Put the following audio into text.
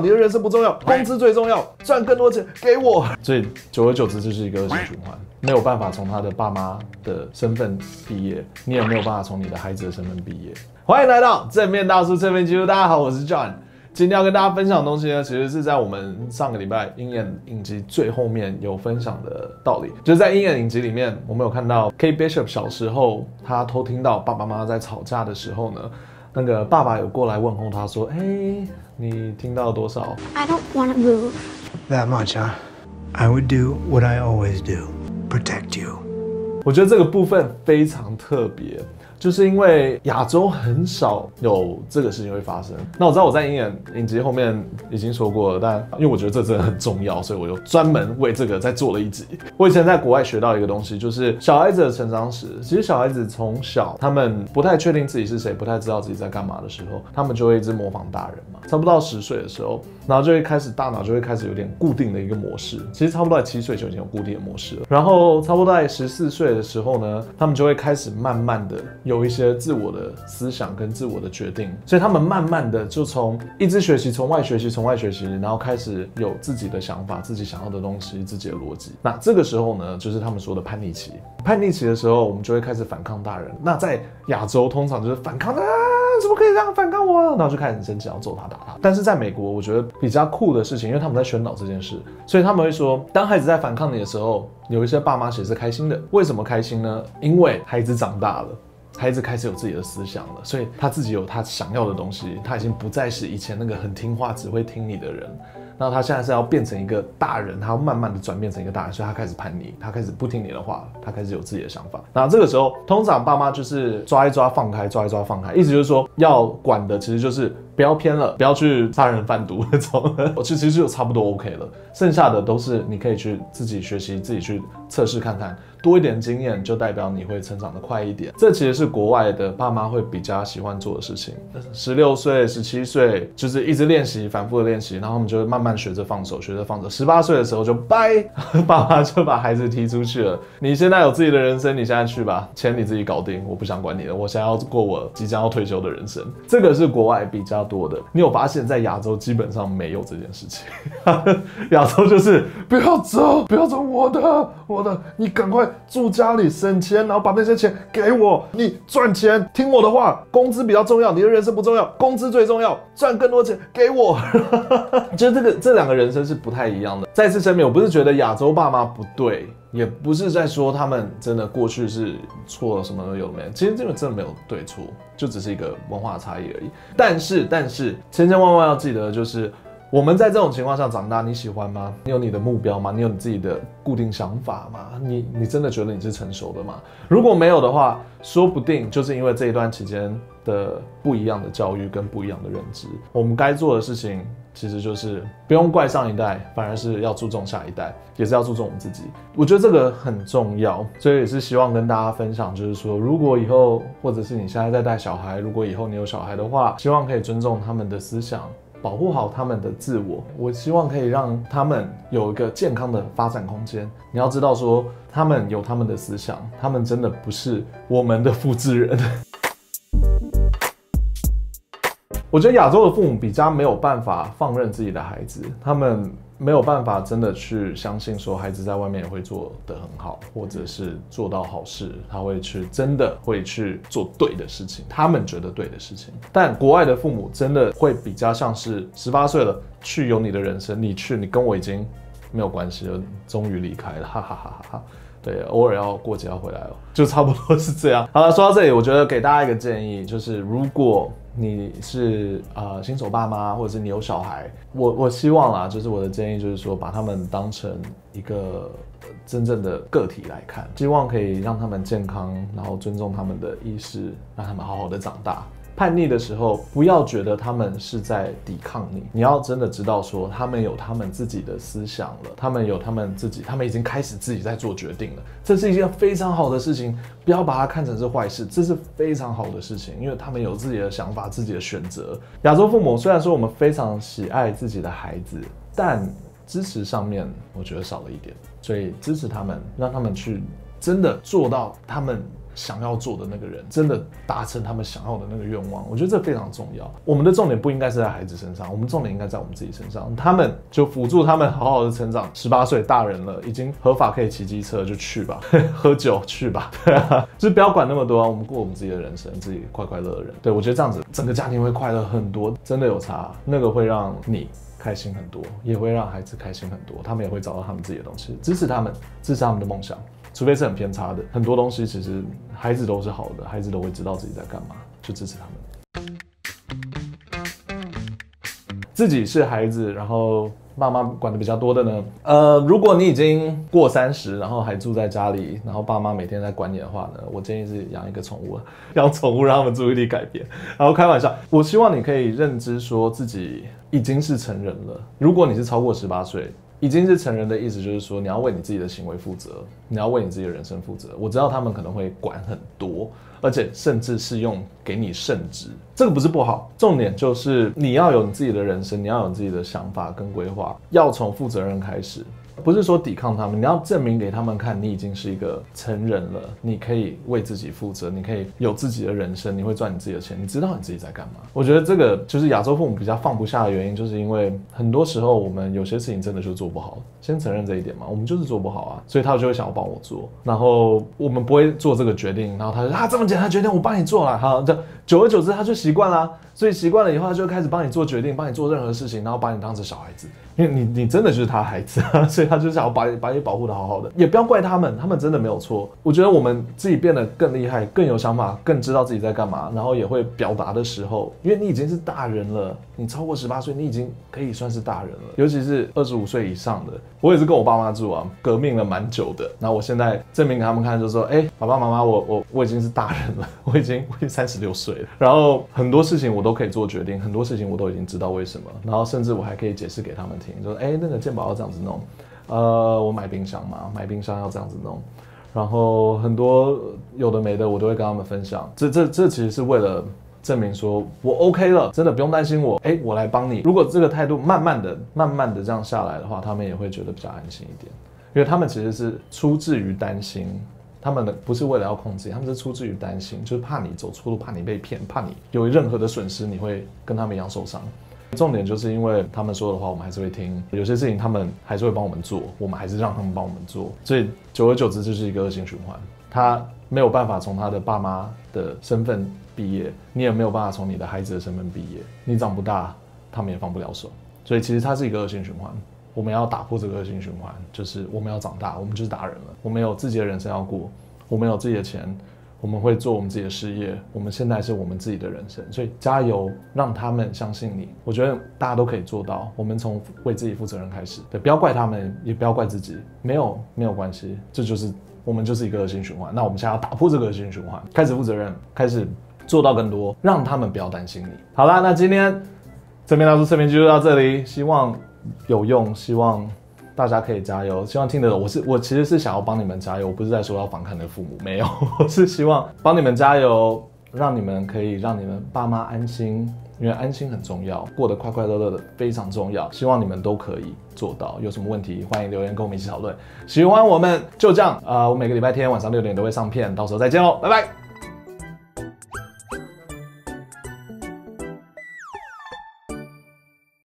你的人生不重要，工资最重要，赚更多钱给我。所以久而久之，就是一个恶性循环，没有办法从他的爸妈的身份毕业，你也没有办法从你的孩子的身份毕业。欢迎来到正面大叔正面记录，大家好，我是 John。今天要跟大家分享的东西呢，其实是在我们上个礼拜鹰眼影集最后面有分享的道理，就是在鹰眼影集里面，我们有看到 Kate Bishop 小时候他偷听到爸爸妈妈在吵架的时候呢。那个爸爸有过来问候他，说：“哎，你听到多少？”I don't want to move that much, huh? I would do what I always do, protect you. 我觉得这个部分非常特别。就是因为亚洲很少有这个事情会发生。那我知道我在鹰眼影集后面已经说过了，但因为我觉得这真的很重要，所以我就专门为这个再做了一集。我以前在国外学到一个东西，就是小孩子的成长史。其实小孩子从小他们不太确定自己是谁，不太知道自己在干嘛的时候，他们就会一直模仿大人嘛。差不多到十岁的时候，然后就会开始大脑就会开始有点固定的一个模式。其实差不多在七岁就已经有固定的模式了。然后差不多在十四岁的时候呢，他们就会开始慢慢的。有一些自我的思想跟自我的决定，所以他们慢慢的就从一直学习，从外学习，从外学习，然后开始有自己的想法，自己想要的东西，自己的逻辑。那这个时候呢，就是他们说的叛逆期。叛逆期的时候，我们就会开始反抗大人。那在亚洲，通常就是反抗啊，怎么可以这样反抗我？然后就开始很生气，要揍他打他。但是在美国，我觉得比较酷的事情，因为他们在宣导这件事，所以他们会说，当孩子在反抗你的时候，有一些爸妈其实是开心的。为什么开心呢？因为孩子长大了。孩子开始有自己的思想了，所以他自己有他想要的东西，他已经不再是以前那个很听话、只会听你的人。那他现在是要变成一个大人，他要慢慢的转变成一个大人，所以他开始叛逆，他开始不听你的话，他开始有自己的想法。那这个时候，通常爸妈就是抓一抓放开，抓一抓放开，意思就是说要管的其实就是不要偏了，不要去杀人贩毒那种，我其实就差不多 OK 了。剩下的都是你可以去自己学习，自己去测试看看。多一点经验就代表你会成长得快一点，这其实是国外的爸妈会比较喜欢做的事情。十六岁、十七岁就是一直练习，反复的练习，然后我们就会慢慢学着放手，学着放手。十八岁的时候就拜，爸妈就把孩子踢出去了。你现在有自己的人生，你现在去吧，钱你自己搞定，我不想管你了。我想要过我即将要退休的人生，这个是国外比较多的。你有发现，在亚洲基本上没有这件事情。亚洲就是不要走，不要走，我的，我的，你赶快。住家里省钱，然后把那些钱给我。你赚钱，听我的话，工资比较重要，你的人生不重要，工资最重要，赚更多钱给我。其实这个这两个人生是不太一样的。再次声明，我不是觉得亚洲爸妈不对，也不是在说他们真的过去是错了什么都有没有。其实这个真的没有对错，就只是一个文化差异而已。但是但是千千万万要记得就是。我们在这种情况下长大，你喜欢吗？你有你的目标吗？你有你自己的固定想法吗？你你真的觉得你是成熟的吗？如果没有的话，说不定就是因为这一段期间的不一样的教育跟不一样的认知。我们该做的事情其实就是不用怪上一代，反而是要注重下一代，也是要注重我们自己。我觉得这个很重要，所以也是希望跟大家分享，就是说，如果以后或者是你现在在带小孩，如果以后你有小孩的话，希望可以尊重他们的思想。保护好他们的自我，我希望可以让他们有一个健康的发展空间。你要知道，说他们有他们的思想，他们真的不是我们的复制人。我觉得亚洲的父母比较没有办法放任自己的孩子，他们。没有办法真的去相信说孩子在外面也会做得很好，或者是做到好事，他会去真的会去做对的事情，他们觉得对的事情。但国外的父母真的会比较像是十八岁了，去有你的人生，你去，你跟我已经没有关系了，终于离开了，哈哈哈哈哈。对，偶尔要过节要回来了，就差不多是这样。好了，说到这里，我觉得给大家一个建议，就是如果你是呃新手爸妈，或者是你有小孩，我我希望啊，就是我的建议就是说，把他们当成一个真正的个体来看，希望可以让他们健康，然后尊重他们的意识，让他们好好的长大。叛逆的时候，不要觉得他们是在抵抗你，你要真的知道说，他们有他们自己的思想了，他们有他们自己，他们已经开始自己在做决定了，这是一件非常好的事情，不要把它看成是坏事，这是非常好的事情，因为他们有自己的想法，自己的选择。亚洲父母虽然说我们非常喜爱自己的孩子，但支持上面我觉得少了一点，所以支持他们，让他们去真的做到他们。想要做的那个人，真的达成他们想要的那个愿望。我觉得这非常重要。我们的重点不应该是在孩子身上，我们重点应该在我们自己身上。他们就辅助他们好好的成长。十八岁大人了，已经合法可以骑机车，就去吧，喝酒去吧，对啊，就不要管那么多，我们过我们自己的人生，自己快快乐乐的人。对，我觉得这样子，整个家庭会快乐很多，真的有差，那个会让你开心很多，也会让孩子开心很多，他们也会找到他们自己的东西，支持他们，支持他们的梦想。除非是很偏差的，很多东西其实孩子都是好的，孩子都会知道自己在干嘛，就支持他们。自己是孩子，然后爸妈管得比较多的呢？呃，如果你已经过三十，然后还住在家里，然后爸妈每天在管你的话呢，我建议是养一个宠物，养宠物让他们注意力改变。然后开玩笑，我希望你可以认知说自己已经是成人了。如果你是超过十八岁。已经是成人的意思，就是说你要为你自己的行为负责，你要为你自己的人生负责。我知道他们可能会管很多，而且甚至是用给你圣旨，这个不是不好，重点就是你要有你自己的人生，你要有自己的想法跟规划，要从负责任开始。不是说抵抗他们，你要证明给他们看，你已经是一个成人了，你可以为自己负责，你可以有自己的人生，你会赚你自己的钱，你知道你自己在干嘛。我觉得这个就是亚洲父母比较放不下的原因，就是因为很多时候我们有些事情真的就做不好，先承认这一点嘛，我们就是做不好啊，所以他就会想要帮我做，然后我们不会做这个决定，然后他就啊这么简单决定我帮你做了，好，这久而久之他就习惯了，所以习惯了以后他就开始帮你做决定，帮你做任何事情，然后把你当成小孩子。因为你你真的就是他孩子，所以他就想要把把你保护的好好的，也不要怪他们，他们真的没有错。我觉得我们自己变得更厉害，更有想法，更知道自己在干嘛，然后也会表达的时候，因为你已经是大人了，你超过十八岁，你已经可以算是大人了。尤其是二十五岁以上的，我也是跟我爸妈住啊，革命了蛮久的。然后我现在证明给他们看，就说，哎，爸爸妈妈，我我我已经是大人了，我已经我已经三十六岁了，然后很多事情我都可以做决定，很多事情我都已经知道为什么，然后甚至我还可以解释给他们就是哎那个。健宝要这样子弄，呃，我买冰箱嘛，买冰箱要这样子弄，然后很多有的没的，我都会跟他们分享。这这这其实是为了证明说我 OK 了，真的不用担心我，哎，我来帮你。如果这个态度慢慢的、慢慢的这样下来的话，他们也会觉得比较安心一点，因为他们其实是出自于担心，他们的不是为了要控制，他们是出自于担心，就是怕你走错路，怕你被骗，怕你有任何的损失，你会跟他们一样受伤。重点就是因为他们说的话，我们还是会听。有些事情他们还是会帮我们做，我们还是让他们帮我们做。所以久而久之就是一个恶性循环。他没有办法从他的爸妈的身份毕业，你也没有办法从你的孩子的身份毕业。你长不大，他们也放不了手。所以其实它是一个恶性循环。我们要打破这个恶性循环，就是我们要长大，我们就是大人了。我们有自己的人生要过，我们有自己的钱。我们会做我们自己的事业，我们现在是我们自己的人生，所以加油，让他们相信你。我觉得大家都可以做到。我们从为自己负责任开始，对，不要怪他们，也不要怪自己，没有没有关系，这就是我们就是一个恶性循环。那我们现在要打破这个恶性循环，开始负责任，开始做到更多，让他们不要担心你。好啦，那今天侧面大叔测评就到这里，希望有用，希望。大家可以加油，希望听得懂。我是我其实是想要帮你们加油，我不是在说要反抗你的父母，没有，我是希望帮你们加油，让你们可以让你们爸妈安心，因为安心很重要，过得快快乐乐的非常重要。希望你们都可以做到。有什么问题欢迎留言跟我们一起讨论。喜欢我们就这样啊、我每个礼拜天晚上六点都会上片，到时候再见喽，拜拜。